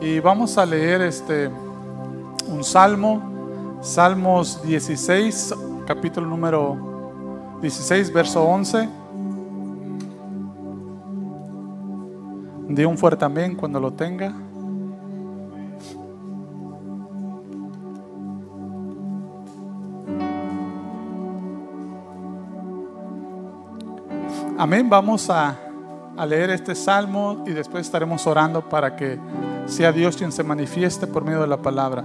Y vamos a leer este un salmo, Salmos 16, capítulo número 16, verso 11. De un fuerte amén cuando lo tenga. Amén. Vamos a, a, leer este salmo y después estaremos orando para que sea Dios quien se manifieste por medio de la palabra.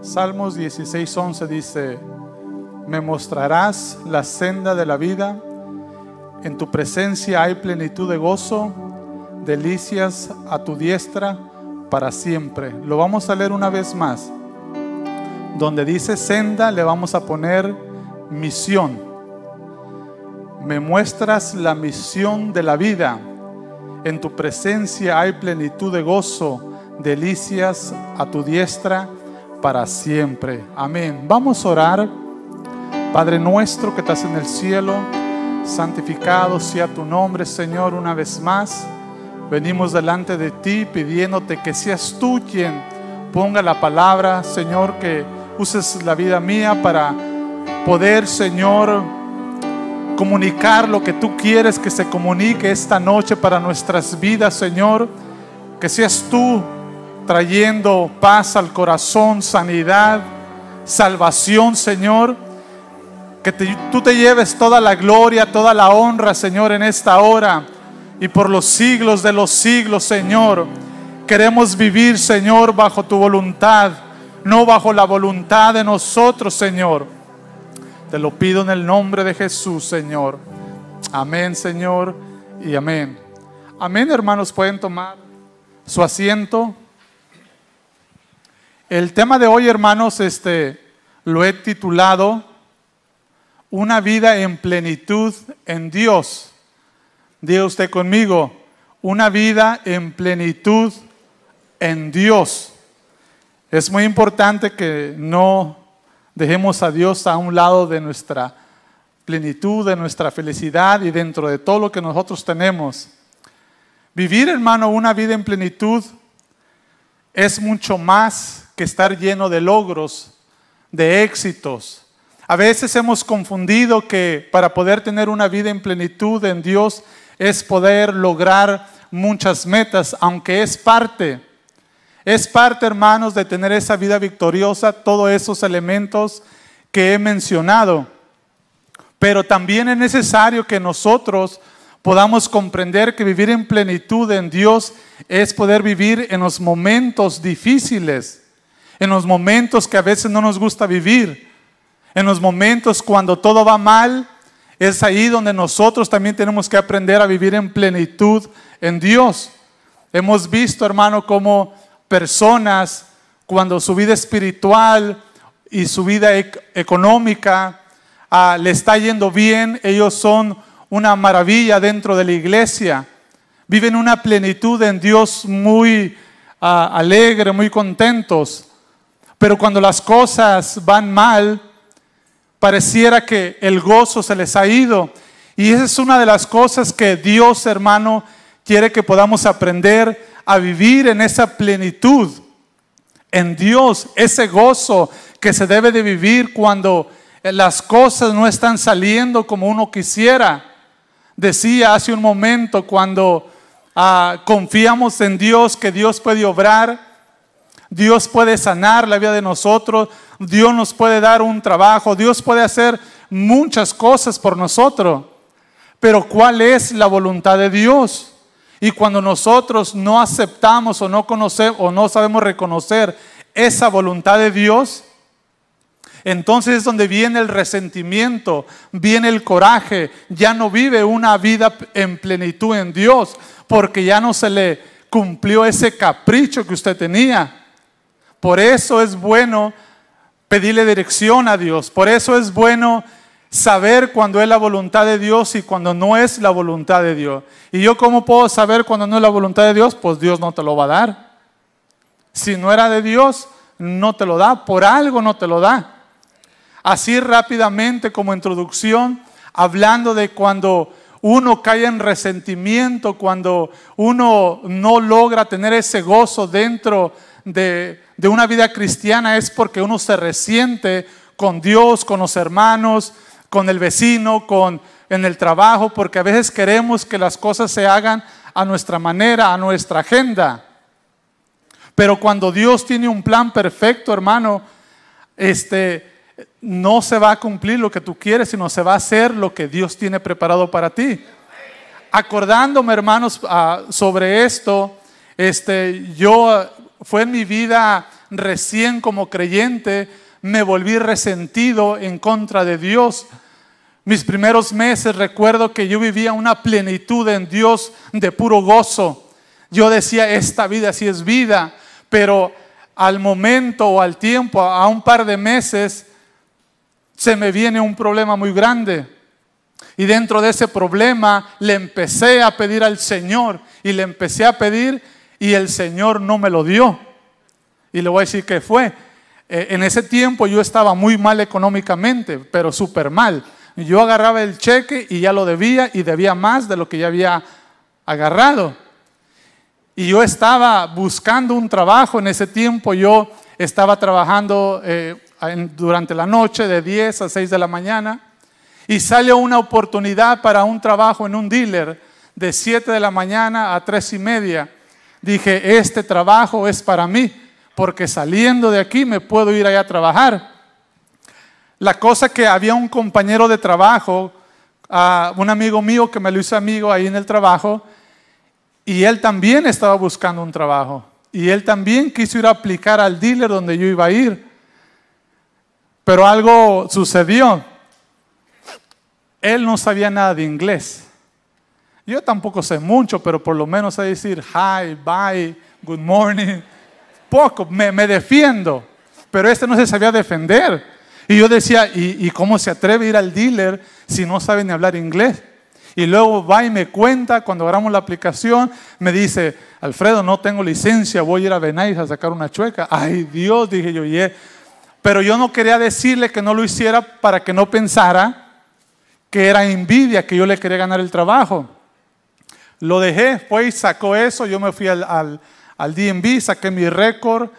Salmos 16, 11 dice, me mostrarás la senda de la vida, en tu presencia hay plenitud de gozo, delicias a tu diestra para siempre. Lo vamos a leer una vez más. Donde dice senda le vamos a poner misión. Me muestras la misión de la vida. En tu presencia hay plenitud de gozo, delicias a tu diestra para siempre. Amén. Vamos a orar. Padre nuestro que estás en el cielo, santificado sea tu nombre, Señor, una vez más. Venimos delante de ti pidiéndote que seas tú quien ponga la palabra, Señor, que uses la vida mía para poder, Señor, comunicar lo que tú quieres que se comunique esta noche para nuestras vidas, Señor. Que seas tú trayendo paz al corazón, sanidad, salvación, Señor. Que tú te lleves toda la gloria, toda la honra, Señor, en esta hora y por los siglos de los siglos, Señor. Queremos vivir, Señor, bajo tu voluntad, no bajo la voluntad de nosotros, Señor. Te lo pido en el nombre de Jesús, Señor. Amén, Señor, y amén. Amén, hermanos, pueden tomar su asiento. El tema de hoy, hermanos, este lo he titulado Una vida en plenitud en Dios. Diga usted conmigo, una vida en plenitud en Dios. Es muy importante que no dejemos a Dios a un lado de nuestra plenitud, de nuestra felicidad y dentro de todo lo que nosotros tenemos. Vivir, hermano, una vida en plenitud es mucho más que estar lleno de logros, de éxitos. A veces hemos confundido que para poder tener una vida en plenitud en Dios es poder lograr muchas metas, aunque es parte, es parte, hermanos, de tener esa vida victoriosa, todos esos elementos que he mencionado. Pero también es necesario que nosotros podamos comprender que vivir en plenitud en Dios es poder vivir en los momentos difíciles, en los momentos que a veces no nos gusta vivir, en los momentos cuando todo va mal, es ahí donde nosotros también tenemos que aprender a vivir en plenitud en Dios. Hemos visto, hermano, cómo personas, cuando su vida espiritual y su vida económica ah, le está yendo bien, ellos son una maravilla dentro de la iglesia. Viven una plenitud en Dios muy ah, alegre, muy contentos. Pero cuando las cosas van mal, pareciera que el gozo se les ha ido. Y esa es una de las cosas que Dios, hermano, quiere que podamos aprender a vivir en esa plenitud. En Dios, ese gozo que se debe de vivir cuando las cosas no están saliendo como uno quisiera. Decía hace un momento cuando ah, confiamos en Dios que Dios puede obrar, Dios puede sanar la vida de nosotros, Dios nos puede dar un trabajo, Dios puede hacer muchas cosas por nosotros. Pero ¿cuál es la voluntad de Dios? Y cuando nosotros no aceptamos o no conocemos o no sabemos reconocer esa voluntad de Dios, entonces es donde viene el resentimiento, viene el coraje, ya no vive una vida en plenitud en Dios, porque ya no se le cumplió ese capricho que usted tenía. Por eso es bueno pedirle dirección a Dios. Por eso es bueno saber cuando es la voluntad de Dios y cuando no es la voluntad de Dios. ¿Y yo cómo puedo saber cuando no es la voluntad de Dios? Pues Dios no te lo va a dar. Si no era de Dios, no te lo da. Por algo no te lo da. Así rápidamente como introducción, hablando de cuando uno cae en resentimiento, cuando uno no logra tener ese gozo dentro de, de una vida cristiana, es porque uno se resiente con Dios, con los hermanos, con el vecino, con en el trabajo, porque a veces queremos que las cosas se hagan a nuestra manera, a nuestra agenda. Pero cuando Dios tiene un plan perfecto, hermano, este no se va a cumplir lo que tú quieres, sino se va a hacer lo que Dios tiene preparado para ti. Acordándome, hermanos, ah, sobre esto, este, yo fue en mi vida recién como creyente, me volví resentido en contra de Dios. Mis primeros meses recuerdo que yo vivía una plenitud en Dios de puro gozo. Yo decía, esta vida sí es vida, pero al momento o al tiempo, a un par de meses, se me viene un problema muy grande. Y dentro de ese problema le empecé a pedir al Señor y le empecé a pedir y el Señor no me lo dio. Y le voy a decir que fue. Eh, en ese tiempo yo estaba muy mal económicamente, pero súper mal. Yo agarraba el cheque y ya lo debía y debía más de lo que ya había agarrado. Y yo estaba buscando un trabajo en ese tiempo. Yo estaba trabajando eh, durante la noche de 10 a 6 de la mañana y salió una oportunidad para un trabajo en un dealer de 7 de la mañana a 3 y media. Dije, este trabajo es para mí, porque saliendo de aquí me puedo ir allá a trabajar. La cosa que había un compañero de trabajo, un amigo mío que me lo hizo amigo ahí en el trabajo, y él también estaba buscando un trabajo. Y él también quiso ir a aplicar al dealer donde yo iba a ir. Pero algo sucedió. Él no sabía nada de inglés. Yo tampoco sé mucho, pero por lo menos sé decir hi, bye, good morning. Poco, me, defiendo. Pero este no se sabía defender. Y yo decía, ¿y, ¿y, cómo se atreve a ir al dealer si no sabe ni hablar inglés? Y luego va y me cuenta, cuando agarramos la aplicación, me dice, Alfredo, no tengo licencia, voy a ir a Benais a sacar una chueca. Ay Dios, dije yo, y pero yo no quería decirle que no lo hiciera para que no pensara que era envidia, que yo le quería ganar el trabajo. Lo dejé, fue y sacó eso, yo me fui al, al, DMV, saqué mi récord,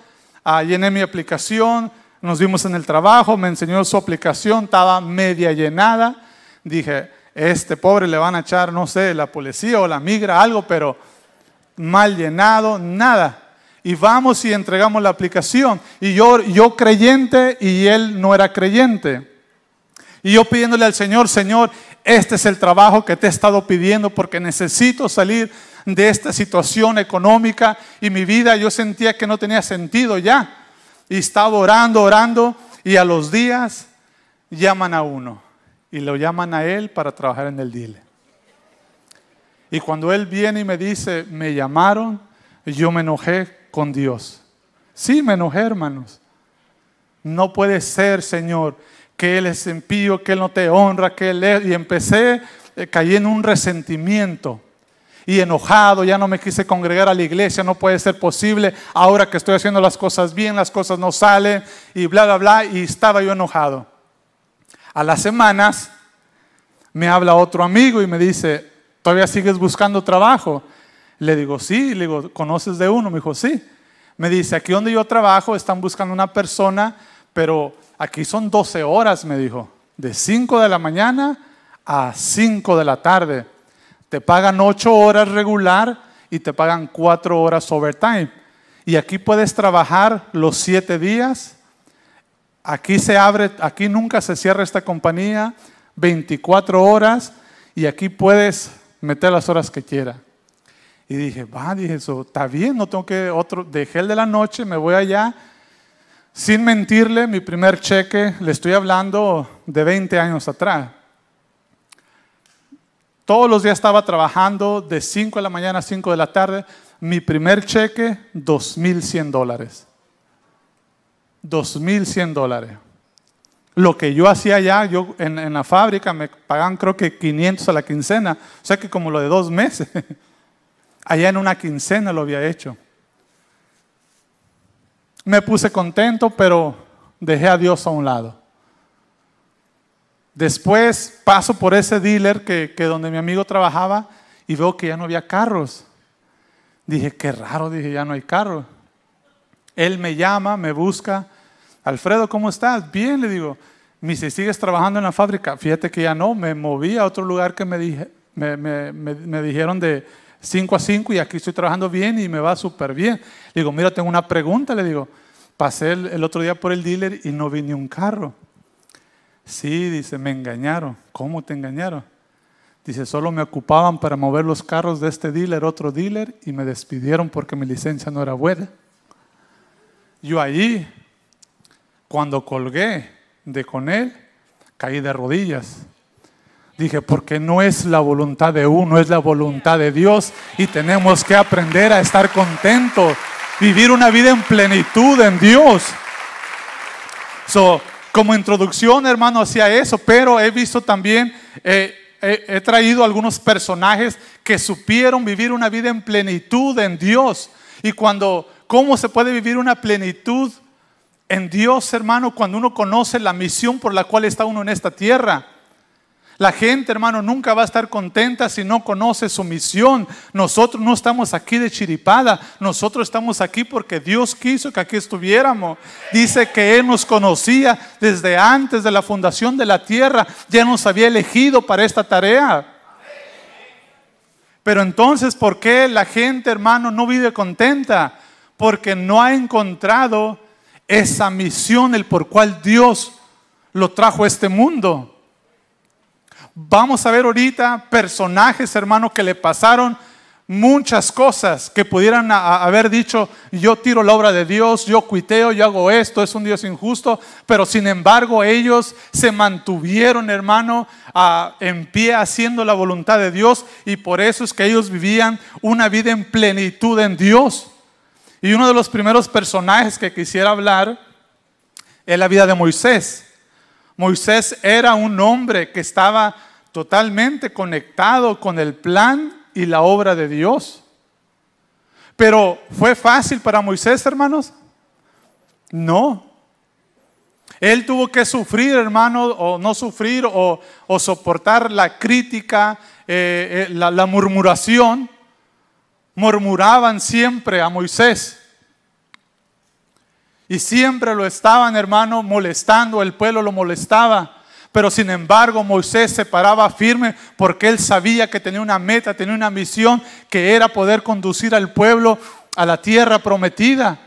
llené mi aplicación, nos vimos en el trabajo, me enseñó su aplicación, estaba media llenada. Dije, este pobre le van a echar, no sé, la policía o la migra, algo, pero mal llenado, nada y vamos y entregamos la aplicación. Y yo, yo creyente y él no era creyente. Y yo pidiéndole al Señor, Señor, este es el trabajo que te he estado pidiendo porque necesito salir de esta situación económica y mi vida yo sentía que no tenía sentido ya. Y estaba orando, orando y a los días llaman a uno y lo llaman a él para trabajar en el dile. Y cuando él viene y me dice, me llamaron, yo me enojé con Dios. Sí, me enojé, hermanos. No puede ser, Señor, que Él es impío, que Él no te honra, que Él. Y empecé, eh, caí en un resentimiento y enojado, ya no me quise congregar a la iglesia, no puede ser posible, ahora que estoy haciendo las cosas bien, las cosas no salen y bla, bla, bla, y estaba yo enojado. A las semanas me habla otro amigo y me dice, ¿todavía sigues buscando trabajo? Le digo, sí, le digo, ¿conoces de uno? Me dijo, sí. Me dice, aquí donde yo trabajo están buscando una persona, pero aquí son 12 horas, me dijo, de 5 de la mañana a 5 de la tarde. Te pagan 8 horas regular y te pagan 4 horas overtime. Y aquí puedes trabajar los 7 días. Aquí se abre, aquí nunca se cierra esta compañía, 24 horas y aquí puedes meter las horas que quieras. Y dije, va, dije eso, está bien, no tengo que otro, dejé el de la noche, me voy allá. Sin mentirle, mi primer cheque, le estoy hablando de 20 años atrás. Todos los días estaba trabajando de 5 de la mañana a 5 de la tarde. Mi primer cheque, 2.100 dólares. 2.100 dólares. Lo que yo hacía allá, yo en, en la fábrica me pagaban creo que 500 a la quincena. O sea que como lo de dos meses. Allá en una quincena lo había hecho. Me puse contento, pero dejé a Dios a un lado. Después paso por ese dealer que, donde mi amigo trabajaba y veo que ya no había carros. Dije, qué raro, dije, ya no hay carro. Él me llama, me busca. Alfredo, ¿cómo estás? Bien, le digo. Me dice, ¿sigues trabajando en la fábrica? Fíjate que ya no, me moví a otro lugar que me, dijeron de 5 a 5 y aquí estoy trabajando bien y me va súper bien. Le digo, mira, tengo una pregunta, le digo. Pasé el, el otro día por el dealer y no vi ni un carro. Sí, dice, me engañaron. ¿Cómo te engañaron? Dice, solo me ocupaban para mover los carros de este dealer, otro dealer, y me despidieron porque mi licencia no era buena. Yo allí, cuando colgué de con él, caí de rodillas. Dije, porque no es la voluntad de uno, es la voluntad de Dios y tenemos que aprender a estar contentos, vivir una vida en plenitud en Dios. So, como introducción, hermano, hacía eso, pero he visto también, eh, he, traído algunos personajes que supieron vivir una vida en plenitud en Dios. Y cuando, ¿cómo se puede vivir una plenitud en Dios, hermano, cuando uno conoce la misión por la cual está uno en esta tierra? La gente, hermano, nunca va a estar contenta si no conoce su misión. Nosotros no estamos aquí de chiripada, nosotros estamos aquí porque Dios quiso que aquí estuviéramos. Dice que Él nos conocía desde antes de la fundación de la tierra, ya nos había elegido para esta tarea. Pero entonces, ¿por qué la gente, hermano, no vive contenta? Porque no ha encontrado esa misión, el por cual Dios lo trajo a este mundo. Vamos a ver ahorita personajes, hermano, que le pasaron muchas cosas que pudieran haber dicho, yo tiro la obra de Dios, yo cuiteo, yo hago esto, es un Dios injusto, pero sin embargo ellos se mantuvieron, hermano, en pie haciendo la voluntad de Dios y por eso es que ellos vivían una vida en plenitud en Dios. Y uno de los primeros personajes que quisiera hablar es la vida de Moisés. Moisés era un hombre que estaba totalmente conectado con el plan y la obra de Dios. Pero ¿fue fácil para Moisés, hermanos? No. Él tuvo que sufrir, hermano, o no sufrir, o, soportar la crítica, eh, eh, la murmuración. Murmuraban siempre a Moisés. Y siempre lo estaban, hermano, molestando, el pueblo lo molestaba. Pero sin embargo Moisés se paraba firme porque él sabía que tenía una meta, tenía una misión que era poder conducir al pueblo a la tierra prometida.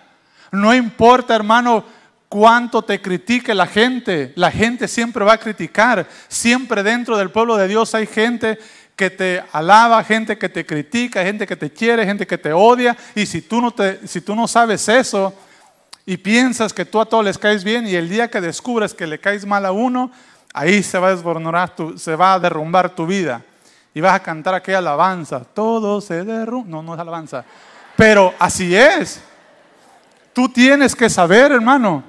No importa, hermano, cuánto te critique la gente, la gente siempre va a criticar. Siempre dentro del pueblo de Dios hay gente que te alaba, gente que te critica, gente que te quiere, gente que te odia. Y si tú no, te, si tú no sabes eso, y piensas que tú a todos les caes bien y el día que descubres que le caes mal a uno, ahí se va a desboronar, tu, se va a derrumbar tu vida. Y vas a cantar aquella alabanza. Todo se derrumba. No, no es alabanza. Pero así es. Tú tienes que saber, hermano.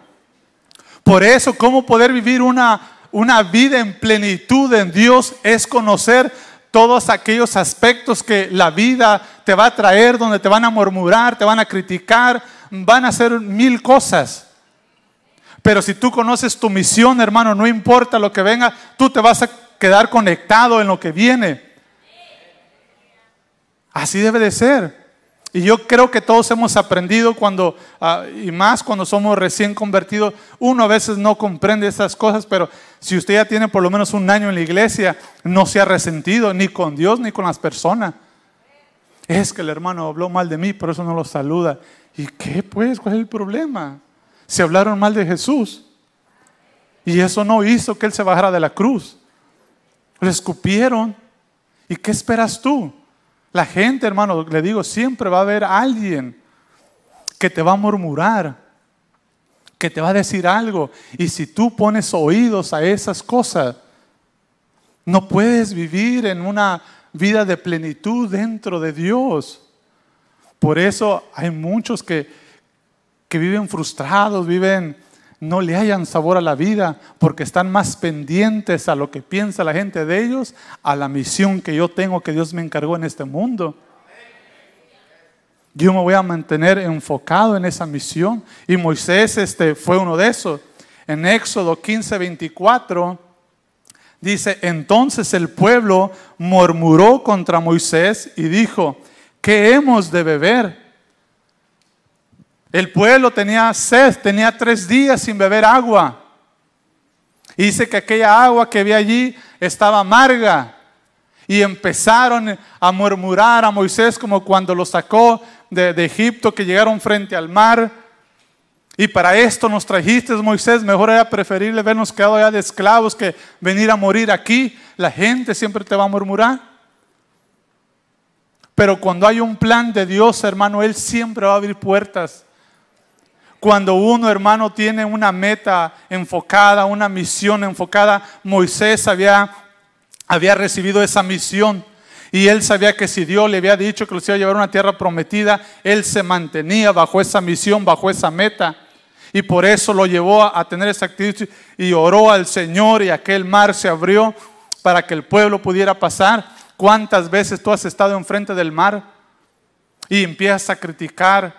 Por eso, cómo poder vivir una, una vida en plenitud en Dios es conocer todos aquellos aspectos que la vida te va a traer, donde te van a murmurar, te van a criticar, van a hacer mil cosas. Pero si tú conoces tu misión, hermano, no importa lo que venga, tú te vas a quedar conectado en lo que viene. Así debe de ser. Y yo creo que todos hemos aprendido cuando, ah, y más cuando somos recién convertidos, uno a veces no comprende esas cosas, pero si usted ya tiene por lo menos un año en la iglesia, no se ha resentido ni con Dios ni con las personas. Es que el hermano habló mal de mí, por eso no lo saluda. ¿Y qué pues? ¿Cuál es el problema? Se hablaron mal de Jesús. Y eso no hizo que Él se bajara de la cruz. Le escupieron. ¿Y qué esperas tú? La gente, hermano, le digo, siempre va a haber alguien que te va a murmurar, que te va a decir algo. Y si tú pones oídos a esas cosas, no puedes vivir en una vida de plenitud dentro de Dios. Por eso hay muchos que, que viven frustrados, viven, no le hayan sabor a la vida, porque están más pendientes a lo que piensa la gente de ellos, a la misión que yo tengo, que Dios me encargó en este mundo. Yo me voy a mantener enfocado en esa misión. Y Moisés este, fue uno de esos. En Éxodo 15, 24 Dice, entonces el pueblo murmuró contra Moisés y dijo, ¿qué hemos de beber? El pueblo tenía sed, tenía tres días sin beber agua. dice que aquella agua que había allí estaba amarga. Y empezaron a murmurar a Moisés como cuando lo sacó de, Egipto, que llegaron frente al mar. Y para esto nos trajiste, Moisés. Mejor era preferible vernos quedado allá de esclavos que venir a morir aquí. La gente siempre te va a murmurar. Pero cuando hay un plan de Dios, hermano, Él siempre va a abrir puertas. Cuando uno, hermano, tiene una meta enfocada, una misión enfocada, Moisés había, había recibido esa misión. Y él sabía que si Dios le había dicho que los iba a llevar a una tierra prometida, él se mantenía bajo esa misión, bajo esa meta. Y por eso lo llevó a, a tener esa actitud y oró al Señor y aquel mar se abrió para que el pueblo pudiera pasar. ¿Cuántas veces tú has estado enfrente del mar y empiezas a criticar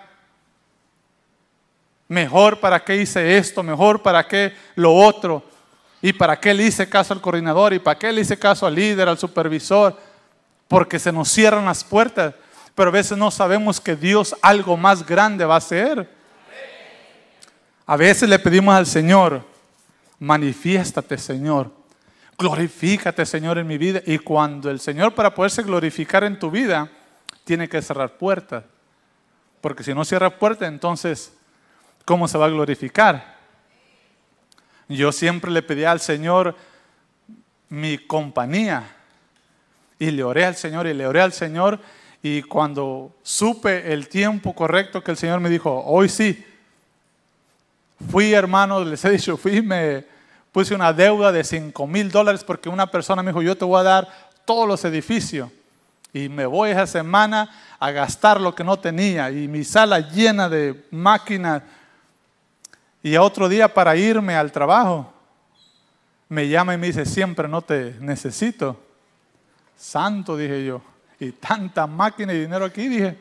mejor para qué hice esto, mejor para qué lo otro, y para qué le hice caso al coordinador, y para qué le hice caso al líder, al supervisor, porque se nos cierran las puertas, pero a veces no sabemos que Dios algo más grande va a hacer. A veces le pedimos al Señor, manifiéstate Señor, glorifícate Señor en mi vida, y cuando el Señor para poderse glorificar en tu vida, tiene que cerrar puertas, porque si no cierra puertas, entonces ¿cómo se va a glorificar? Yo siempre le pedí al Señor mi compañía. Y le oré al Señor y le oré al Señor. Y cuando supe el tiempo correcto que el Señor me dijo, hoy sí, fui hermano, les he dicho, fui, me puse una deuda de 5 mil dólares porque una persona me dijo, yo te voy a dar todos los edificios. Y me voy esa semana a gastar lo que no tenía. Y mi sala llena de máquinas y a otro día para irme al trabajo, me llama y me dice, siempre no te necesito. Santo, dije yo. Y tanta máquina y dinero aquí, dije.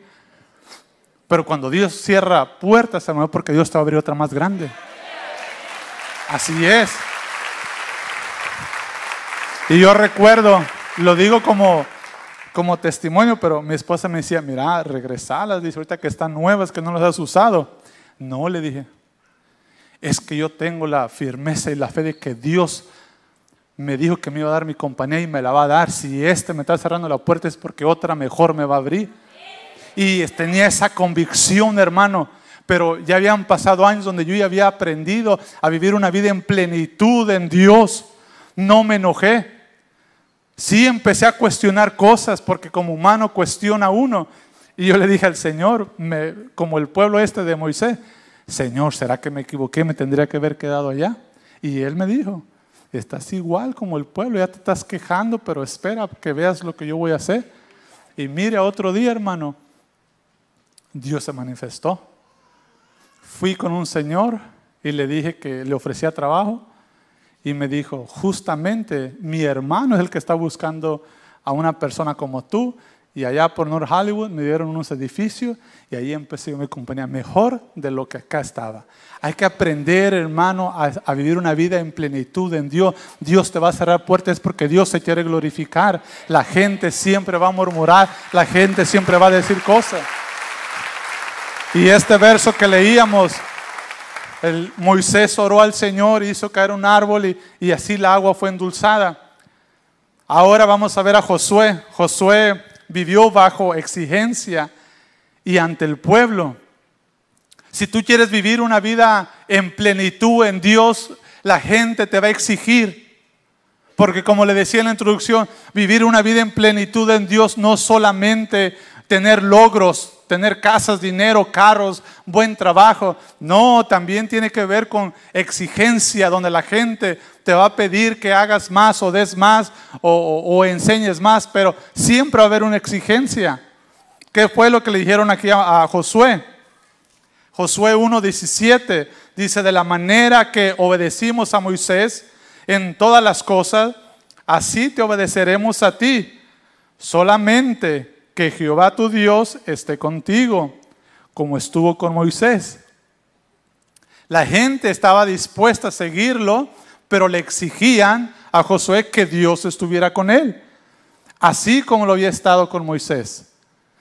Pero cuando Dios cierra puertas, es porque Dios te va a abrir otra más grande. Así es. Y yo recuerdo, lo digo como, como testimonio, pero mi esposa me decía, mira, regresalas, dice, ahorita que están nuevas, que no las has usado. No, le dije, es que yo tengo la firmeza y la fe de que Dios me dijo que me iba a dar mi compañía y me la va a dar. Si este me está cerrando la puerta es porque otra mejor me va a abrir. Y tenía esa convicción, hermano. Pero ya habían pasado años donde yo ya había aprendido a vivir una vida en plenitud en Dios. No me enojé. Sí empecé a cuestionar cosas porque como humano cuestiona uno. Y yo le dije al Señor, como el pueblo este de Moisés, Señor, ¿será que me equivoqué? ¿Me tendría que haber quedado allá? Y él me dijo, estás igual como el pueblo, ya te estás quejando, pero espera que veas lo que yo voy a hacer. Y mire, otro día, hermano, Dios se manifestó. Fui con un señor y le dije que le ofrecía trabajo y me dijo, justamente mi hermano es el que está buscando a una persona como tú y allá por North Hollywood me dieron unos edificios y ahí empecé mi compañía mejor de lo que acá estaba. Hay que aprender, hermano, a, vivir una vida en plenitud en Dios. Dios te va a cerrar puertas porque Dios se quiere glorificar. La gente siempre va a murmurar, la gente siempre va a decir cosas. Y este verso que leíamos, el Moisés oró al Señor, hizo caer un árbol y, y así la agua fue endulzada. Ahora vamos a ver a Josué. Josué vivió bajo exigencia y ante el pueblo. Si tú quieres vivir una vida en plenitud en Dios, la gente te va a exigir. Porque como le decía en la introducción, vivir una vida en plenitud en Dios no solamente tener logros, tener casas, dinero, carros, buen trabajo. No, también tiene que ver con exigencia, donde la gente te va a pedir que hagas más o des más o, enseñes más, pero siempre va a haber una exigencia. ¿Qué fue lo que le dijeron aquí a, a Josué? Josué 1.17 dice, de la manera que obedecimos a Moisés en todas las cosas, así te obedeceremos a ti. Solamente que Jehová tu Dios esté contigo, como estuvo con Moisés. La gente estaba dispuesta a seguirlo, pero le exigían a Josué que Dios estuviera con él, así como lo había estado con Moisés.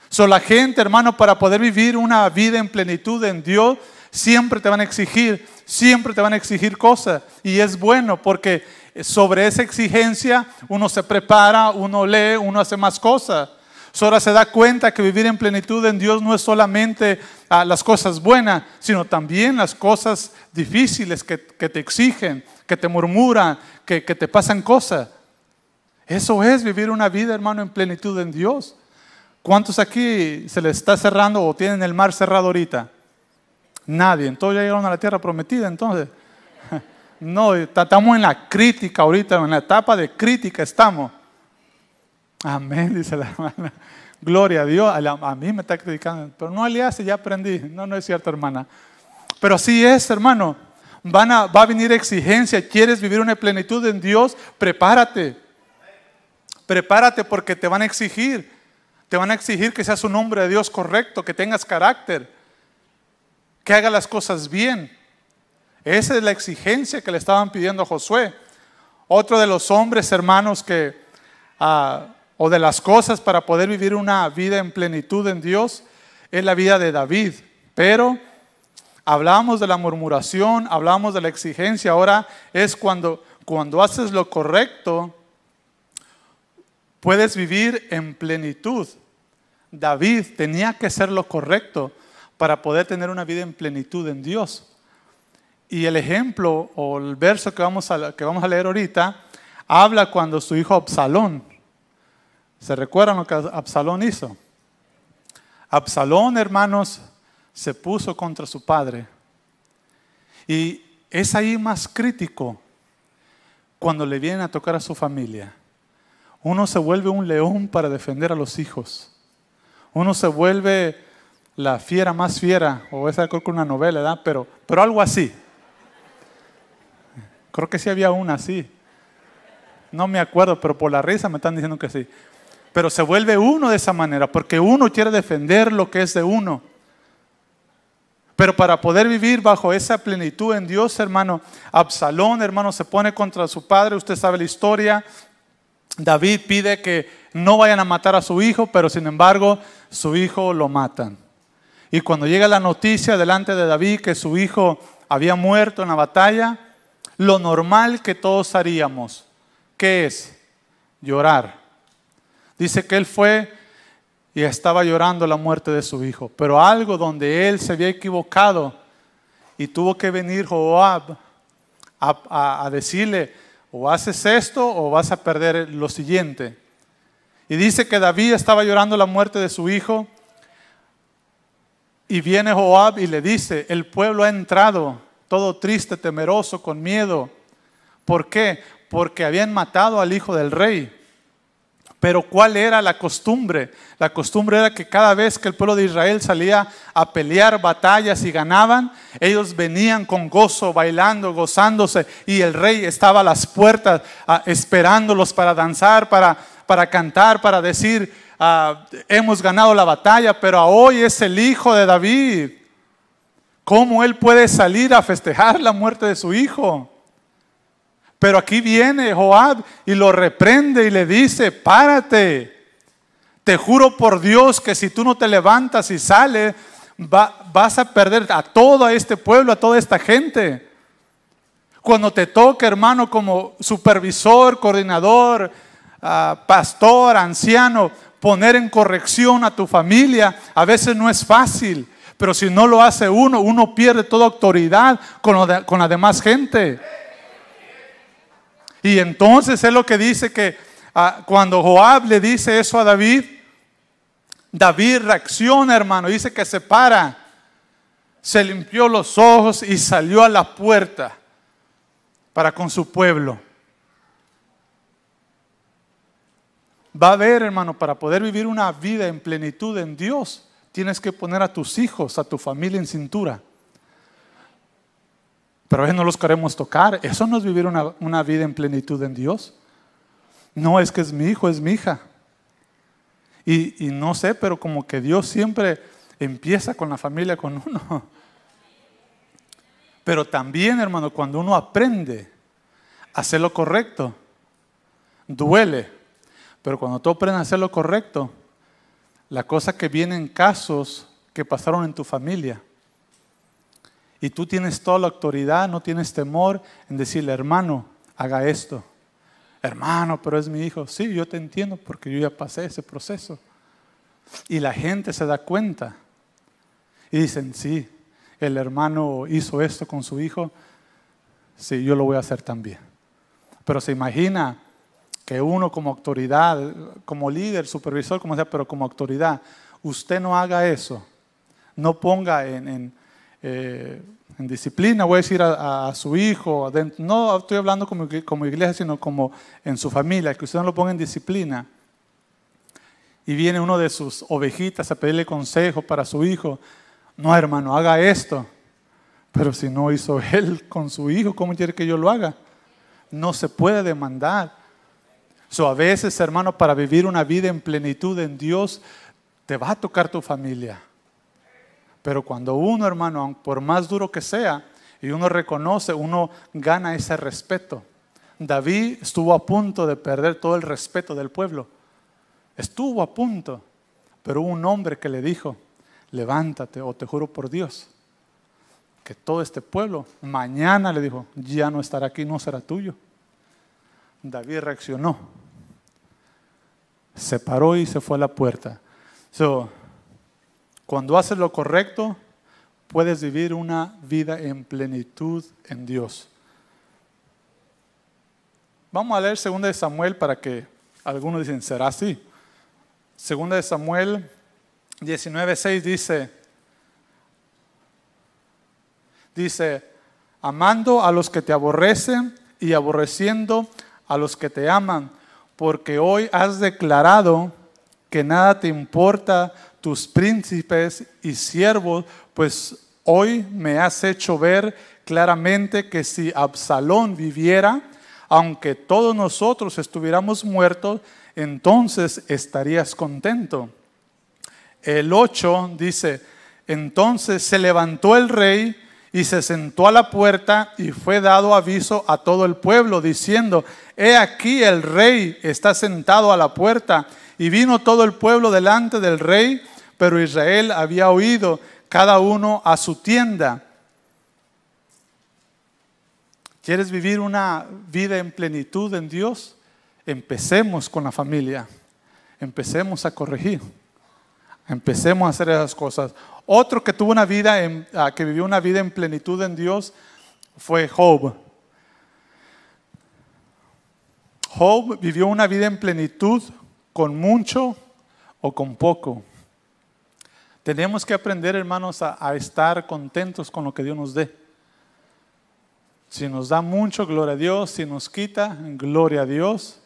So, la gente, hermano, para poder vivir una vida en plenitud en Dios, siempre te van a exigir, siempre te van a exigir cosas. Y es bueno porque sobre esa exigencia uno se prepara, uno lee, uno hace más cosas. Ahora se da cuenta que vivir en plenitud en Dios no es solamente ah, las cosas buenas, sino también las cosas difíciles que, te exigen, que te murmuran, que, que te pasan cosas. Eso es vivir una vida, hermano, en plenitud en Dios. ¿Cuántos aquí se les está cerrando o tienen el mar cerrado ahorita? Nadie. Entonces ya llegaron a la tierra prometida, entonces. No, estamos en la crítica ahorita, en la etapa de crítica estamos. Amén, dice la hermana. Gloria a Dios. A, mí me está criticando, pero no le hace, ya aprendí. No, no es cierto, hermana. Pero así es, hermano. Van a, va a venir exigencia. ¿Quieres vivir una plenitud en Dios? Prepárate. Prepárate porque te van a exigir. Te van a exigir que seas un hombre de Dios correcto, que tengas carácter, que hagas las cosas bien. Esa es la exigencia que le estaban pidiendo a Josué. Otro de los hombres, hermanos, que, ah, o de las cosas para poder vivir una vida en plenitud en Dios, es la vida de David. Pero hablamos de la murmuración, hablamos de la exigencia. Ahora es cuando, cuando haces lo correcto, puedes vivir en plenitud. David tenía que hacer lo correcto para poder tener una vida en plenitud en Dios. Y el ejemplo o el verso que vamos a, que vamos a leer ahorita habla cuando su hijo Absalón, ¿se recuerdan lo que Absalón hizo? Absalón, hermanos, se puso contra su padre. Y es ahí más crítico cuando le vienen a tocar a su familia. Uno se vuelve un león para defender a los hijos. Uno se vuelve la fiera más fiera, o esa creo que una novela, ¿verdad? Pero, pero algo así. Creo que sí había una así. No me acuerdo, pero por la risa me están diciendo que sí. Pero se vuelve uno de esa manera, porque uno quiere defender lo que es de uno. Pero para poder vivir bajo esa plenitud en Dios, hermano, Absalón, hermano, se pone contra su padre. Usted sabe la historia. David pide que no vayan a matar a su hijo, pero sin embargo, su hijo lo matan. Y cuando llega la noticia delante de David que su hijo había muerto en la batalla, lo normal que todos haríamos. ¿Qué es? Llorar. Dice que él fue y estaba llorando la muerte de su hijo, pero algo donde él se había equivocado y tuvo que venir Joab a, decirle, o haces esto o vas a perder lo siguiente. Y dice que David estaba llorando la muerte de su hijo y viene Joab y le dice, el pueblo ha entrado todo triste, temeroso, con miedo. ¿Por qué? Porque habían matado al hijo del rey. Pero ¿cuál era la costumbre? La costumbre era que cada vez que el pueblo de Israel salía a pelear batallas y ganaban, ellos venían con gozo, bailando, gozándose, y el rey estaba a las puertas ah, esperándolos para danzar, para, para cantar, para decir, ah, hemos ganado la batalla, pero hoy es el hijo de David. ¿Cómo él puede salir a festejar la muerte de su hijo? Pero aquí viene Joab y lo reprende y le dice, párate. Te juro por Dios que si tú no te levantas y sales, vas a perder a todo este pueblo, a toda esta gente. Cuando te toque, hermano, como supervisor, coordinador, ah, pastor, anciano, poner en corrección a tu familia, a veces no es fácil. Pero si no lo hace uno, uno pierde toda autoridad con, la demás gente. Y entonces es lo que dice que ah, cuando Joab le dice eso a David, David reacciona, hermano, dice que se para, se limpió los ojos y salió a la puerta para con su pueblo. Va a ver, hermano, para poder vivir una vida en plenitud en Dios, tienes que poner a tus hijos, a tu familia en cintura. Pero a veces no los queremos tocar. Eso no es vivir una, vida en plenitud en Dios. No es que es mi hijo, es mi hija. Y, y, no sé, pero como que Dios siempre empieza con la familia, con uno. Pero también, hermano, cuando uno aprende a hacer lo correcto, duele. Pero cuando tú aprendes a hacer lo correcto, la cosa que viene en casos que pasaron en tu familia, y tú tienes toda la autoridad, no tienes temor en decirle, hermano, haga esto. Hermano, pero es mi hijo. Sí, yo te entiendo porque yo ya pasé ese proceso. Y la gente se da cuenta. Y dicen, sí, el hermano hizo esto con su hijo. Sí, yo lo voy a hacer también. Pero se imagina que uno como autoridad, como líder, supervisor, como sea, pero como autoridad, usted no haga eso. No ponga en eh, en disciplina, voy a decir a, su hijo, no estoy hablando como, iglesia, sino como en su familia, que usted no lo ponga en disciplina. Y viene uno de sus ovejitas a pedirle consejo para su hijo. No, hermano, haga esto. Pero si no hizo él con su hijo, ¿cómo quiere que yo lo haga? No se puede demandar. So, a veces, hermano, para vivir una vida en plenitud en Dios, te va a tocar tu familia. Pero cuando uno, hermano, por más duro que sea, y uno reconoce, uno gana ese respeto. David estuvo a punto de perder todo el respeto del pueblo. Estuvo a punto. Pero hubo un hombre que le dijo, levántate o te juro por Dios, que todo este pueblo, mañana le dijo, ya no estará aquí, no será tuyo. David reaccionó. Se paró y se fue a la puerta. So, cuando haces lo correcto, puedes vivir una vida en plenitud en Dios. Vamos a leer 2 de Samuel para que algunos dicen, ¿será así? 2 de Samuel 19:6 dice, dice, amando a los que te aborrecen y aborreciendo a los que te aman, porque hoy has declarado que nada te importa tus príncipes y siervos, pues hoy me has hecho ver claramente que si Absalón viviera, aunque todos nosotros estuviéramos muertos, entonces estarías contento. El 8 dice, entonces se levantó el rey y se sentó a la puerta y fue dado aviso a todo el pueblo diciendo, he aquí el rey está sentado a la puerta. Y vino todo el pueblo delante del rey, pero Israel había oído cada uno a su tienda. ¿Quieres vivir una vida en plenitud en Dios? Empecemos con la familia. Empecemos a corregir. Empecemos a hacer esas cosas. Otro que tuvo una vida, en, ah, que vivió una vida en plenitud en Dios fue Job. Job vivió una vida en plenitud con mucho o con poco. Tenemos que aprender, hermanos, a, estar contentos con lo que Dios nos dé. Si nos da mucho, gloria a Dios. Si nos quita, gloria a Dios.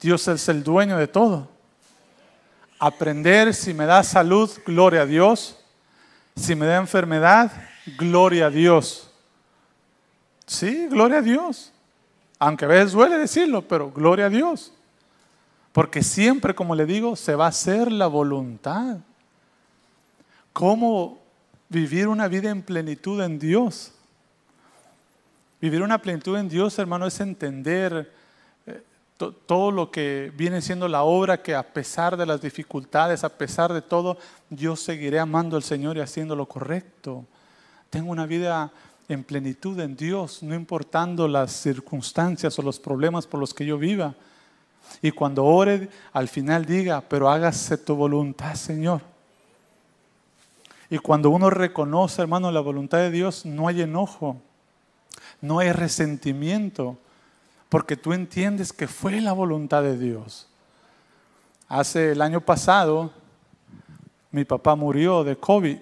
Dios es el dueño de todo. Aprender, si me da salud, gloria a Dios. Si me da enfermedad, gloria a Dios. Sí, gloria a Dios. Aunque a veces duele decirlo, pero gloria a Dios. Porque siempre, como le digo, se va a hacer la voluntad. ¿Cómo vivir una vida en plenitud en Dios? Vivir una plenitud en Dios, hermano, es entender eh, todo lo que viene siendo la obra que a pesar de las dificultades, a pesar de todo, yo seguiré amando al Señor y haciendo lo correcto. Tengo una vida en plenitud en Dios, no importando las circunstancias o los problemas por los que yo viva. Y cuando ore, al final diga, pero hágase tu voluntad, Señor. Y cuando uno reconoce, hermano, la voluntad de Dios, no hay enojo, no hay resentimiento, porque tú entiendes que fue la voluntad de Dios. Hace el año pasado, mi papá murió de COVID.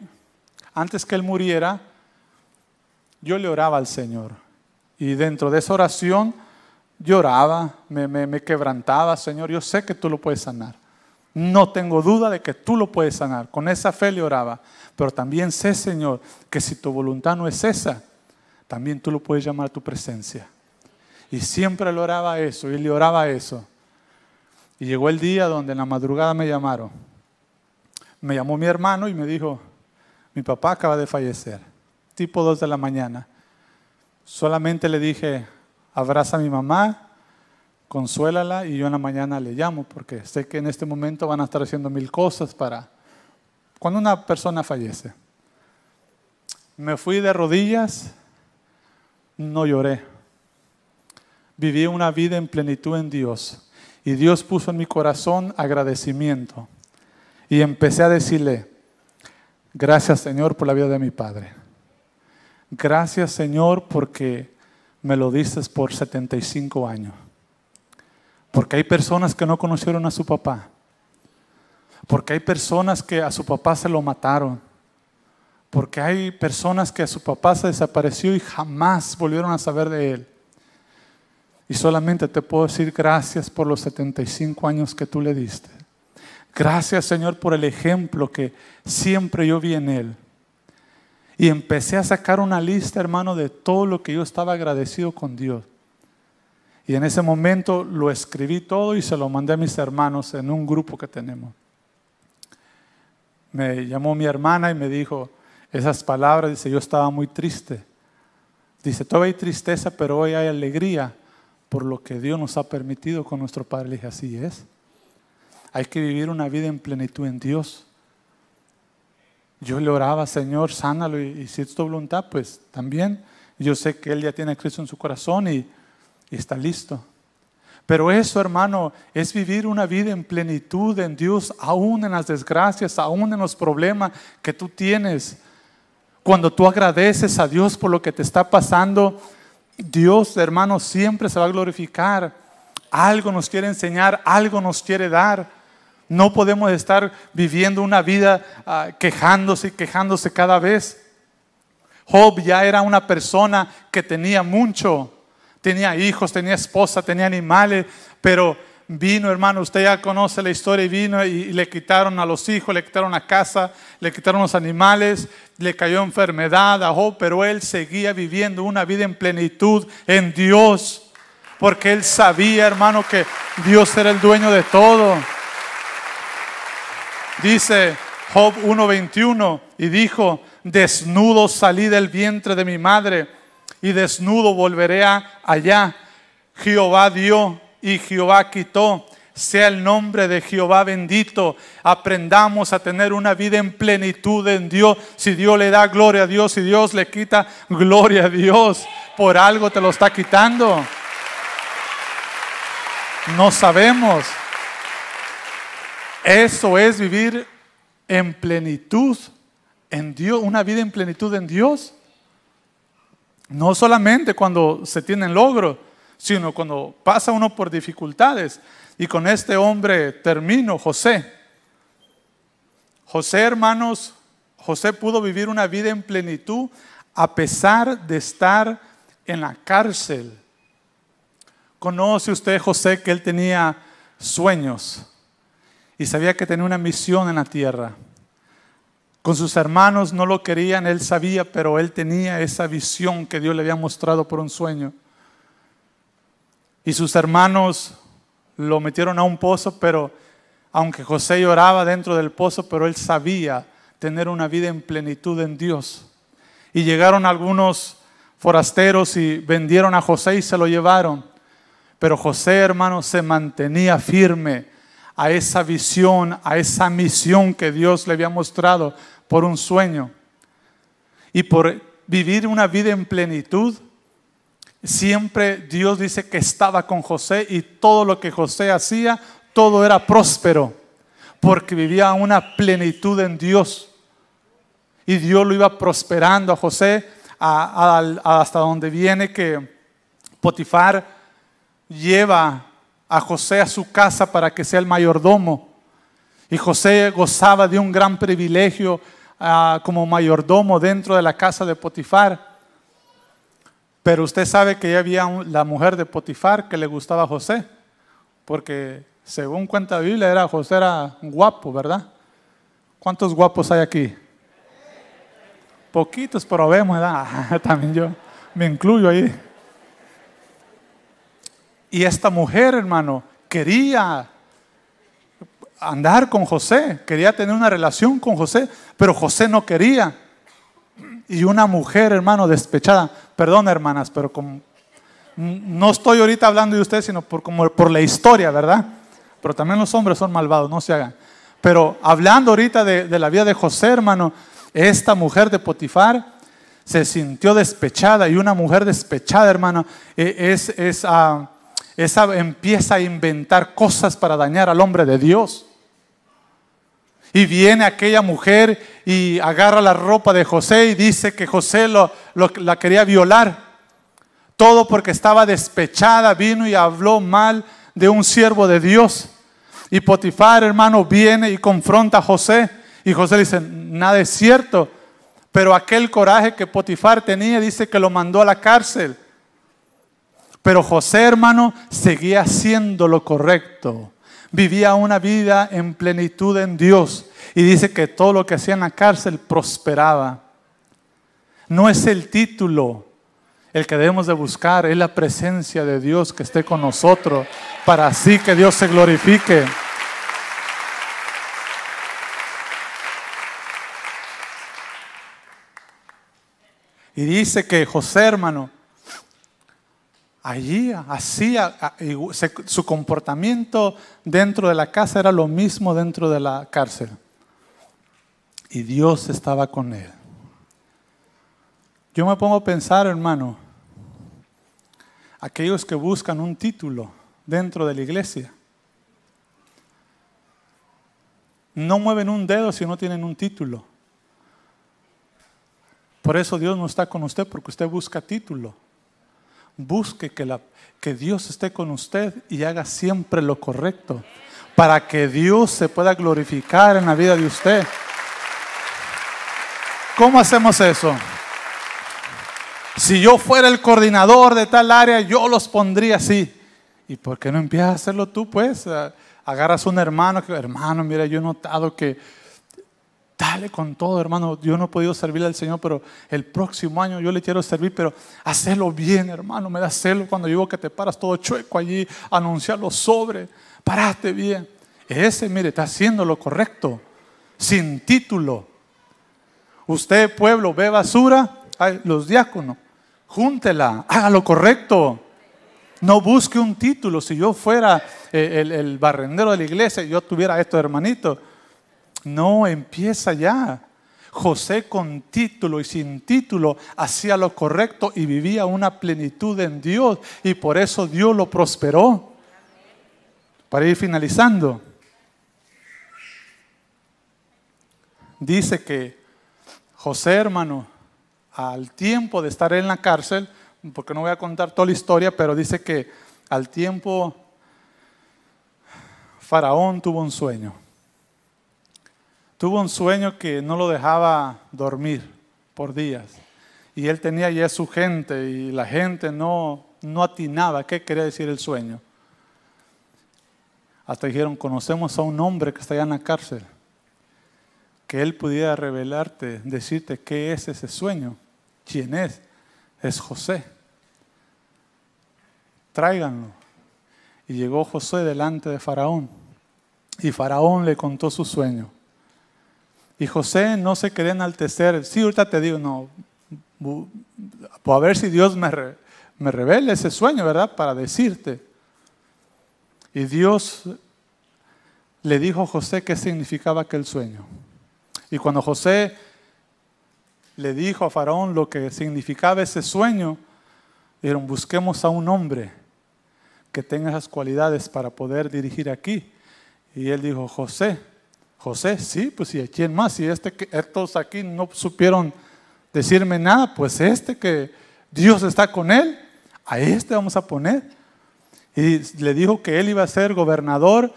Antes que él muriera, yo le oraba al Señor. Y dentro de esa oración, lloraba, me, quebrantaba, Señor, yo sé que tú lo puedes sanar. No tengo duda de que tú lo puedes sanar. Con esa fe le oraba. Pero también sé, Señor, que si tu voluntad no es esa, también tú lo puedes llamar a tu presencia. Y siempre le oraba eso, y le oraba eso. Y llegó el día donde en la madrugada me llamaron. Me llamó mi hermano y me dijo, mi papá acaba de fallecer, tipo 2 de la mañana. Solamente le dije, abraza a mi mamá, consuélala y yo en la mañana le llamo porque sé que en este momento van a estar haciendo mil cosas para cuando una persona fallece. Me fui de rodillas, no lloré. Viví una vida en plenitud en Dios y Dios puso en mi corazón agradecimiento. Y empecé a decirle, gracias Señor por la vida de mi Padre. Gracias Señor porque me lo dices por 75 años. Porque hay personas que no conocieron a su papá. Porque hay personas que a su papá se lo mataron. Porque hay personas que a su papá se desapareció y jamás volvieron a saber de él. Y solamente te puedo decir gracias por los 75 años que tú le diste. Gracias Señor por el ejemplo que siempre yo vi en él. Y empecé a sacar una lista, hermano, de todo lo que yo estaba agradecido con Dios. Y en ese momento lo escribí todo y se lo mandé a mis hermanos en un grupo que tenemos. Me llamó mi hermana y me dijo esas palabras, dice, yo estaba muy triste. Dice, todavía hay tristeza, pero hoy hay alegría por lo que Dios nos ha permitido con nuestro Padre. Le dije, así es. Hay que vivir una vida en plenitud en Dios. Yo le oraba, Señor, sánalo y, si es tu voluntad, pues también. Yo sé que Él ya tiene a Cristo en su corazón y y está listo. Pero eso, hermano, es vivir una vida en plenitud en Dios, aún en las desgracias, aún en los problemas que tú tienes. Cuando tú agradeces a Dios por lo que te está pasando, Dios, hermano, siempre se va a glorificar. Algo nos quiere enseñar, algo nos quiere dar. No podemos estar viviendo una vida ah, quejándose y quejándose cada vez. Job ya era una persona que tenía mucho Tenía hijos, tenía esposa, tenía animales, pero vino, hermano, usted ya conoce la historia, y vino y, le quitaron a los hijos, le quitaron la casa, le quitaron los animales, le cayó enfermedad a pero él seguía viviendo una vida en plenitud en Dios, porque él sabía, hermano, que Dios era el dueño de todo. Dice Job 1.21 y dijo, desnudo salí del vientre de mi madre y desnudo volveré allá. Jehová dio y Jehová quitó. Sea el nombre de Jehová bendito. Aprendamos a tener una vida en plenitud en Dios. Si Dios le da gloria a Dios, si Dios le quita gloria a Dios, por algo te lo está quitando. No sabemos. Eso es vivir en plenitud en Dios, una vida en plenitud en Dios. No solamente cuando se tienen logros, sino cuando pasa uno por dificultades. Y con este hombre termino, José. José, hermanos, José pudo vivir una vida en plenitud a pesar de estar en la cárcel. Conoce usted, José, que él tenía sueños y sabía que tenía una misión en la tierra. Con sus hermanos no lo querían, él sabía, pero él tenía esa visión que Dios le había mostrado por un sueño. Y sus hermanos lo metieron a un pozo, pero aunque José lloraba dentro del pozo, pero él sabía tener una vida en plenitud en Dios. Y llegaron algunos forasteros y vendieron a José y se lo llevaron. Pero José, hermano, se mantenía firme a esa visión, a esa misión que Dios le había mostrado por un sueño. Y por vivir una vida en plenitud, siempre Dios dice que estaba con José y todo lo que José hacía, todo era próspero, porque vivía una plenitud en Dios. Y Dios lo iba prosperando a José hasta donde viene que Potifar lleva a José a su casa para que sea el mayordomo. Y José gozaba de un gran privilegio ah, como mayordomo dentro de la casa de Potifar. Pero usted sabe que ya había la mujer de Potifar que le gustaba a José, porque según cuenta la Biblia, era, José era guapo, ¿verdad? ¿Cuántos guapos hay aquí? Poquitos, pero vemos, ¿verdad? También yo me incluyo ahí. Y esta mujer, hermano, quería andar con José, quería tener una relación con José, pero José no quería. Y una mujer, hermano, despechada, perdón hermanas, pero No estoy ahorita hablando de usted, sino por, como por la historia, ¿verdad? Pero también los hombres son malvados, no se hagan. Pero hablando ahorita de, la vida de José, hermano, esta mujer de Potifar se sintió despechada y una mujer despechada, hermano, e, es, es, ah, esa empieza a inventar cosas para dañar al hombre de Dios. Y viene aquella mujer y agarra la ropa de José y dice que José la quería violar. Todo porque estaba despechada, vino y habló mal de un siervo de Dios. Y Potifar, hermano, viene y confronta a José. Y José dice, nada es cierto. Pero aquel coraje que Potifar tenía dice que lo mandó a la cárcel. Pero José, hermano, seguía haciendo lo correcto vivía una vida en plenitud en Dios. Y dice que todo lo que hacía en la cárcel prosperaba. No es el título el que debemos de buscar, es la presencia de Dios que esté con nosotros para así que Dios se glorifique. Y dice que José, hermano, allí hacía, su comportamiento dentro de la casa era lo mismo dentro de la cárcel. Y Dios estaba con él. Yo me pongo a pensar, hermano, aquellos que buscan un título dentro de la iglesia, no mueven un dedo si no tienen un título. Por eso Dios no está con usted, porque usted busca título busque que, la, que Dios esté con usted y haga siempre lo correcto para que Dios se pueda glorificar en la vida de usted. ¿Cómo hacemos eso? Si yo fuera el coordinador de tal área, yo los pondría así. ¿Y por qué no empiezas a hacerlo tú, pues? Agarras un hermano que, hermano, mira, yo he notado que Dale con todo, hermano. Yo no he podido servirle al Señor, pero el próximo año yo le quiero servir, pero hacerlo bien, hermano. Me da celo cuando digo que te paras todo chueco allí, anunciarlo sobre. Paraste bien. Ese, mire, está haciendo lo correcto, sin título. Usted, pueblo, ve basura, los diáconos, júntela, haga lo correcto. No busque un título. Si yo fuera eh, el, el barrendero de la iglesia, yo tuviera esto, hermanito no, empieza ya. José con título y sin título hacía lo correcto y vivía una plenitud en Dios y por eso Dios lo prosperó. Para ir finalizando, dice que José hermano, al tiempo de estar en la cárcel, porque no voy a contar toda la historia, pero dice que al tiempo Faraón tuvo un sueño tuvo un sueño que no lo dejaba dormir por días. Y él tenía ya su gente y la gente no, no atinaba qué quería decir el sueño. Hasta dijeron, conocemos a un hombre que está allá en la cárcel, que él pudiera revelarte, decirte qué es ese sueño, quién es. Es José. Tráiganlo. Y llegó José delante de Faraón. Y Faraón le contó su sueño. Y José no se quería enaltecer. Sí, ahorita te digo, no, pues a ver si Dios me, me revela ese sueño, ¿verdad? Para decirte. Y Dios le dijo a José qué significaba aquel sueño. Y cuando José le dijo a Faraón lo que significaba ese sueño, dijeron, busquemos a un hombre que tenga esas cualidades para poder dirigir aquí. Y él dijo, José, José, sí, pues y a quién más, si este, estos aquí no supieron decirme nada, pues este que Dios está con él, a este vamos a poner. Y le dijo que él iba a ser gobernador,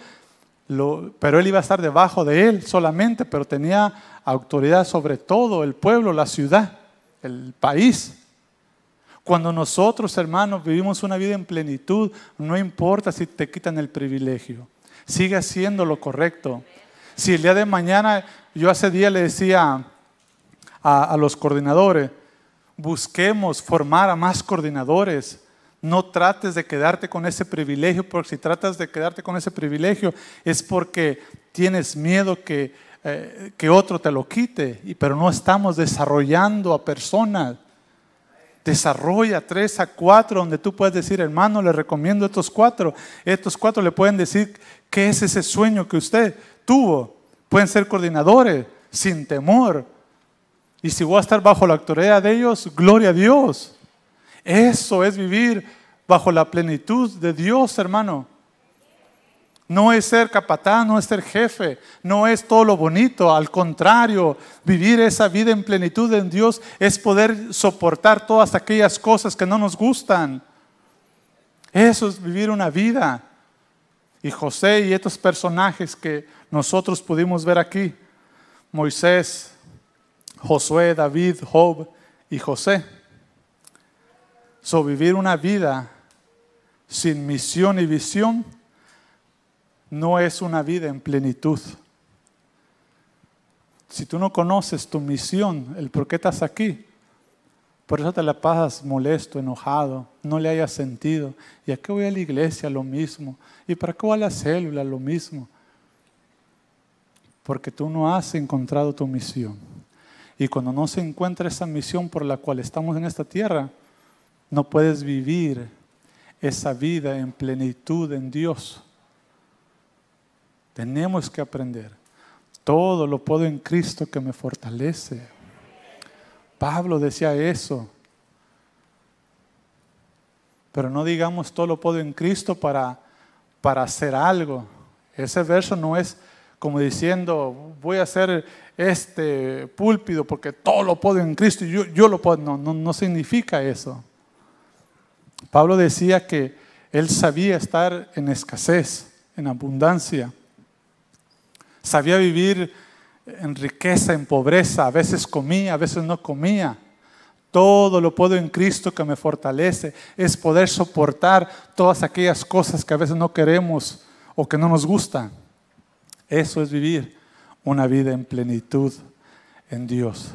pero él iba a estar debajo de él solamente, pero tenía autoridad sobre todo el pueblo, la ciudad, el país. Cuando nosotros, hermanos, vivimos una vida en plenitud, no importa si te quitan el privilegio, sigue haciendo lo correcto. Si el día de mañana, yo hace día le decía a, los coordinadores, busquemos formar a más coordinadores. No trates de quedarte con ese privilegio, porque si tratas de quedarte con ese privilegio es porque tienes miedo que, eh, que otro te lo quite, pero no estamos desarrollando a personas. Desarrolla tres a cuatro donde tú puedes decir, hermano, le recomiendo estos cuatro. Estos cuatro le pueden decir qué es ese sueño que usted tuvo. Pueden ser coordinadores sin temor. Y si voy a estar bajo la autoridad de ellos, gloria a Dios. Eso es vivir bajo la plenitud de Dios, hermano. No es ser capatán, no es ser jefe, no es todo lo bonito. Al contrario, vivir esa vida en plenitud en Dios es poder soportar todas aquellas cosas que no nos gustan. Eso es vivir una vida. Y José y estos personajes que nosotros pudimos ver aquí, Moisés, Josué, David, Job y José. So, vivir una vida sin misión y visión no es una vida en plenitud. Si tú no conoces tu misión, el por qué estás aquí, por eso te la pasas molesto, enojado, no le hayas sentido. ¿Y a qué voy a la iglesia? Lo mismo. ¿Y para qué voy a la célula? Lo mismo. Porque tú no has encontrado tu misión. Y cuando no se encuentra esa misión por la cual estamos en esta tierra, no puedes vivir esa vida en plenitud en Dios. Tenemos que aprender. Todo lo puedo en Cristo que me fortalece. Pablo decía eso. Pero no digamos todo lo puedo en Cristo para, para hacer algo. Ese verso no es como diciendo, voy a hacer este púlpito porque todo lo puedo en Cristo y yo, yo lo puedo. No, no, no significa eso. Pablo decía que él sabía estar en escasez, en abundancia. Sabía vivir en riqueza, en pobreza. A veces comía, a veces no comía. Todo lo puedo en Cristo que me fortalece. Es poder soportar todas aquellas cosas que a veces no queremos o que no nos gustan. Eso es vivir una vida en plenitud en Dios.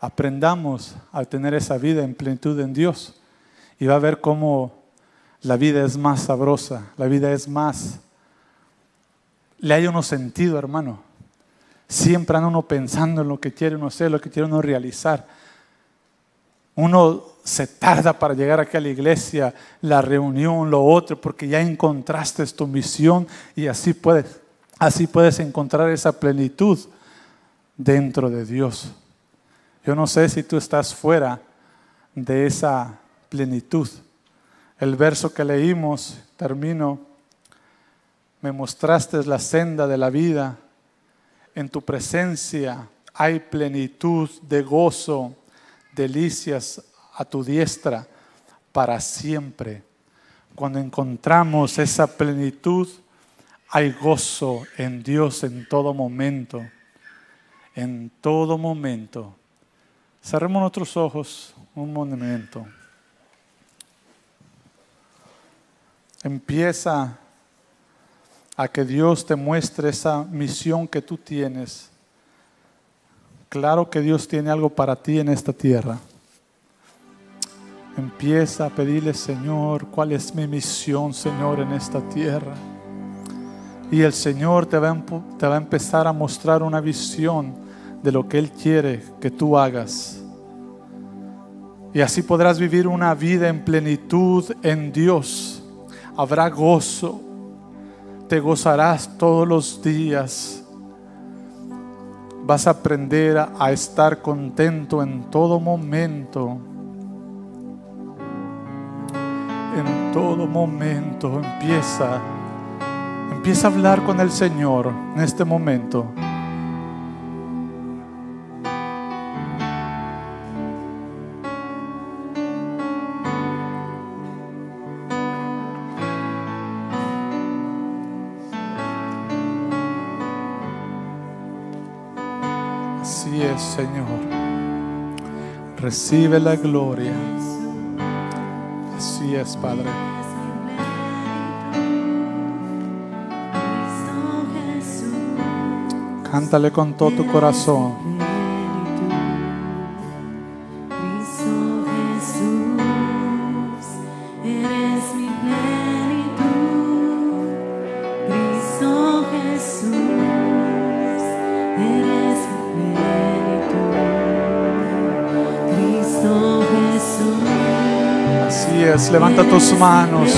Aprendamos a tener esa vida en plenitud en Dios y va a ver cómo la vida es más sabrosa, la vida es más le hay uno sentido, hermano. Siempre anda uno pensando en lo que quiere uno hacer, lo que quiere uno realizar. Uno se tarda para llegar aquí a la iglesia, la reunión, lo otro, porque ya encontraste tu misión y así puedes, así puedes encontrar esa plenitud dentro de Dios. Yo no sé si tú estás fuera de esa plenitud. El verso que leímos, termino, me mostraste la senda de la vida. En tu presencia hay plenitud de gozo, delicias a tu diestra para siempre. Cuando encontramos esa plenitud, hay gozo en Dios en todo momento. En todo momento. Cerremos nuestros ojos un momento. Empieza a que Dios te muestre esa misión que tú tienes. Claro que Dios tiene algo para ti en esta tierra. Empieza a pedirle, Señor, cuál es mi misión, Señor, en esta tierra. Y el Señor te va, a empezar a mostrar una visión de lo que Él quiere que tú hagas. Y así podrás vivir una vida en plenitud en Dios. Habrá gozo, te gozarás todos los días. Vas a aprender a estar contento en todo momento. En todo momento empieza, empieza a hablar con el Señor en este momento. Señor. Recibe la gloria. Así es, Padre. Cántale con todo tu corazón. Cristo Jesús. es. Levanta tus manos.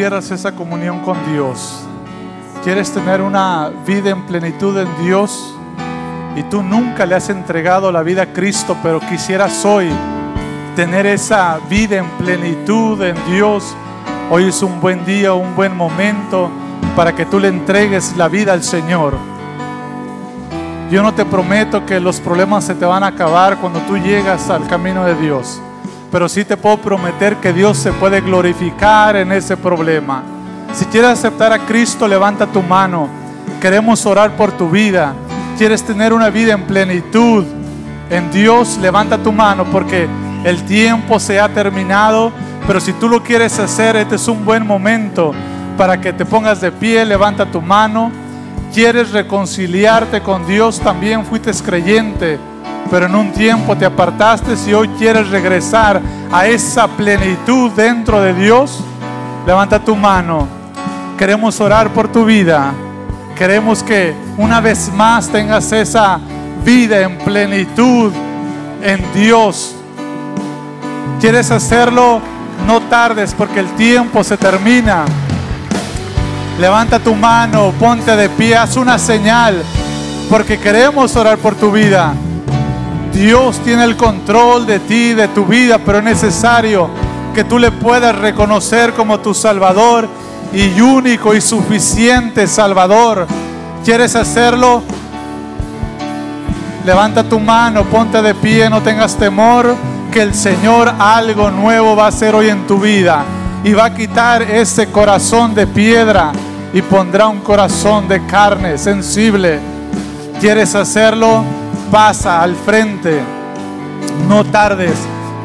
No pierdas esa comunión con Dios. ¿Quieres tener una vida en plenitud en Dios? Y tú nunca le has entregado la vida a Cristo, pero quisieras hoy tener esa vida en plenitud en Dios. Hoy es un buen día, un buen momento para que tú le entregues la vida al Señor. Yo no te prometo que los problemas se te van a acabar cuando tú llegas al camino de Dios, pero sí te puedo prometer que Dios se puede glorificar en ese problema. Si quieres aceptar a Cristo, levanta tu mano. Queremos orar por tu vida. ¿Quieres tener una vida en plenitud en Dios? Levanta tu mano porque el tiempo se ha terminado, pero si tú lo quieres hacer, este es un buen momento para que te pongas de pie, levanta tu mano quieres reconciliarte con Dios, también fuiste creyente, pero en un tiempo te apartaste y hoy quieres regresar a esa plenitud dentro de Dios, levanta tu mano. Queremos orar por tu vida. Queremos que una vez más tengas esa vida en plenitud en Dios. ¿Quieres hacerlo? No tardes porque el tiempo se termina. Levanta tu mano, ponte de pie, haz una señal, porque queremos orar por tu vida. Dios tiene el control de ti, de tu vida, pero es necesario que tú le puedas reconocer como tu Salvador y único y suficiente Salvador. ¿Quieres hacerlo? Levanta tu mano, ponte de pie, no tengas temor, que el Señor algo nuevo va a hacer hoy en tu vida y va a quitar ese corazón de piedra y pondrá un corazón de carne sensible. ¿Quieres hacerlo? Pasa al frente. No tardes,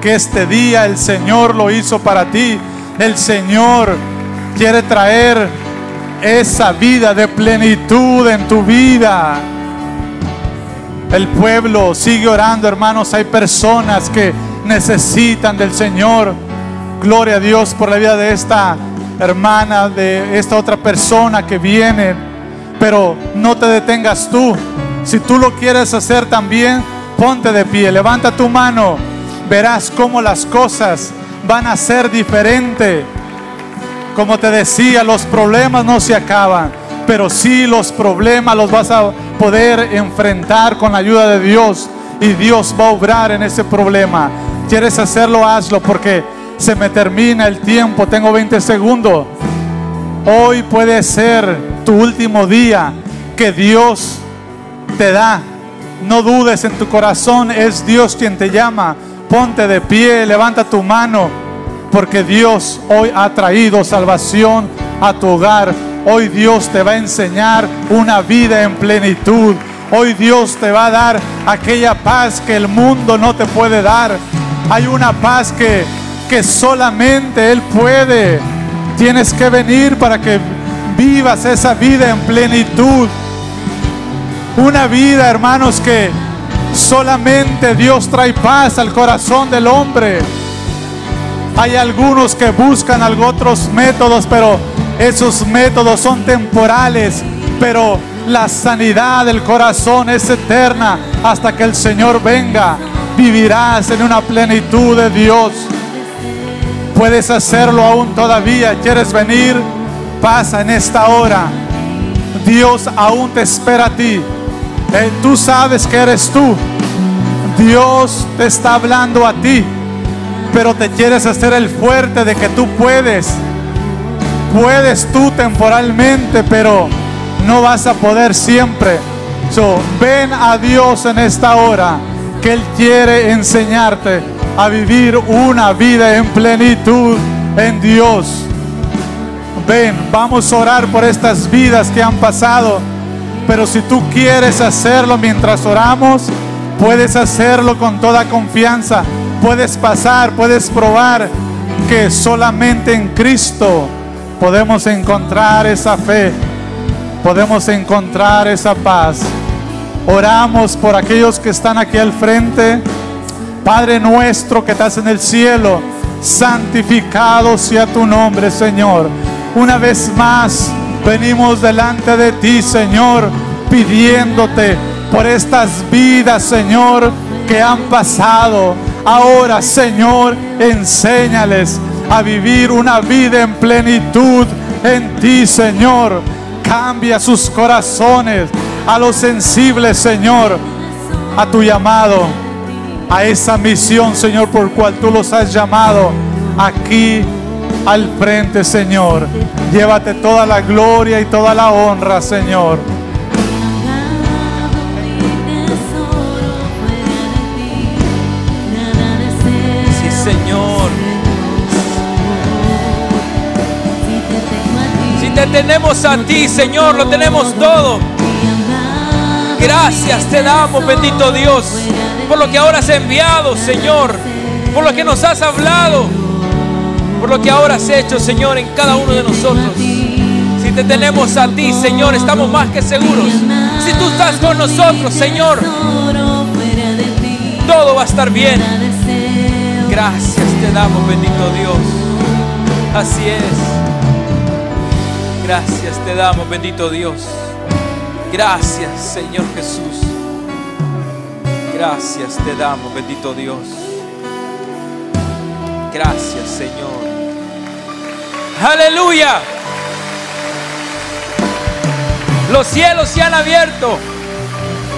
que este día el Señor lo hizo para ti. El Señor quiere traer esa vida de plenitud en tu vida. El pueblo sigue orando, hermanos. Hay personas que necesitan del Señor. Gloria a Dios por la vida de esta hermana, de esta otra persona que viene. Pero no te detengas tú. Si tú lo quieres hacer también, ponte de pie, levanta tu mano. Verás cómo las cosas van a ser diferentes. Como te decía, los problemas no se acaban, pero sí los problemas los vas a poder enfrentar con la ayuda de Dios y Dios va a obrar en ese problema. ¿Quieres hacerlo? Hazlo porque se me termina el tiempo, tengo 20 segundos. Hoy puede ser tu último día que Dios te da. No dudes en tu corazón, es Dios quien te llama. Ponte de pie, levanta tu mano, porque Dios hoy ha traído salvación a tu hogar. Hoy Dios te va a enseñar una vida en plenitud. Hoy Dios te va a dar aquella paz que el mundo no te puede dar. Hay una paz que, que solamente Él puede. Tienes que venir para que vivas esa vida en plenitud. Una vida, hermanos, que solamente Dios trae paz al corazón del hombre. Hay algunos que buscan otros métodos, pero esos métodos son temporales. Pero la sanidad del corazón es eterna hasta que el Señor venga. Vivirás en una plenitud de Dios. Puedes hacerlo aún todavía. ¿Quieres venir? Pasa en esta hora. Dios aún te espera a ti. Eh, tú sabes que eres tú. Dios te está hablando a ti. Pero te quieres hacer el fuerte de que tú puedes. Puedes tú temporalmente, pero no vas a poder siempre. So, ven a Dios en esta hora, que Él quiere enseñarte a vivir una vida en plenitud en Dios. Ven, vamos a orar por estas vidas que han pasado. Pero si tú quieres hacerlo mientras oramos, puedes hacerlo con toda confianza. Puedes pasar, puedes probar que solamente en Cristo podemos encontrar esa fe podemos encontrar esa paz. Oramos por aquellos que están aquí al frente. Padre nuestro que estás en el cielo, santificado sea tu nombre, Señor. Una vez más venimos delante de ti, Señor, pidiéndote por estas vidas, Señor, que han pasado. Ahora, Señor, enséñales a vivir una vida en plenitud en ti, Señor Cambia sus corazones a los sensibles, Señor, a tu llamado, a esa misión, Señor, por cual tú los has llamado aquí al frente, Señor. Llévate toda la gloria y toda la honra, Señor. Sí, Señor. Si te tenemos a ti, Señor, lo tenemos todo. Gracias te damos, bendito Dios, por lo que ahora has enviado, Señor, por lo que nos has hablado, por lo que ahora has hecho, Señor, en cada uno de nosotros. Si te tenemos a ti, Señor, estamos más que seguros. Si tú estás con nosotros, Señor, todo va a estar bien. Gracias te damos, bendito Dios. Así es. Gracias te damos, bendito Dios. Gracias, Señor Jesús. Gracias te damos, bendito Dios. Gracias, Señor. Aleluya. Los cielos se han abierto.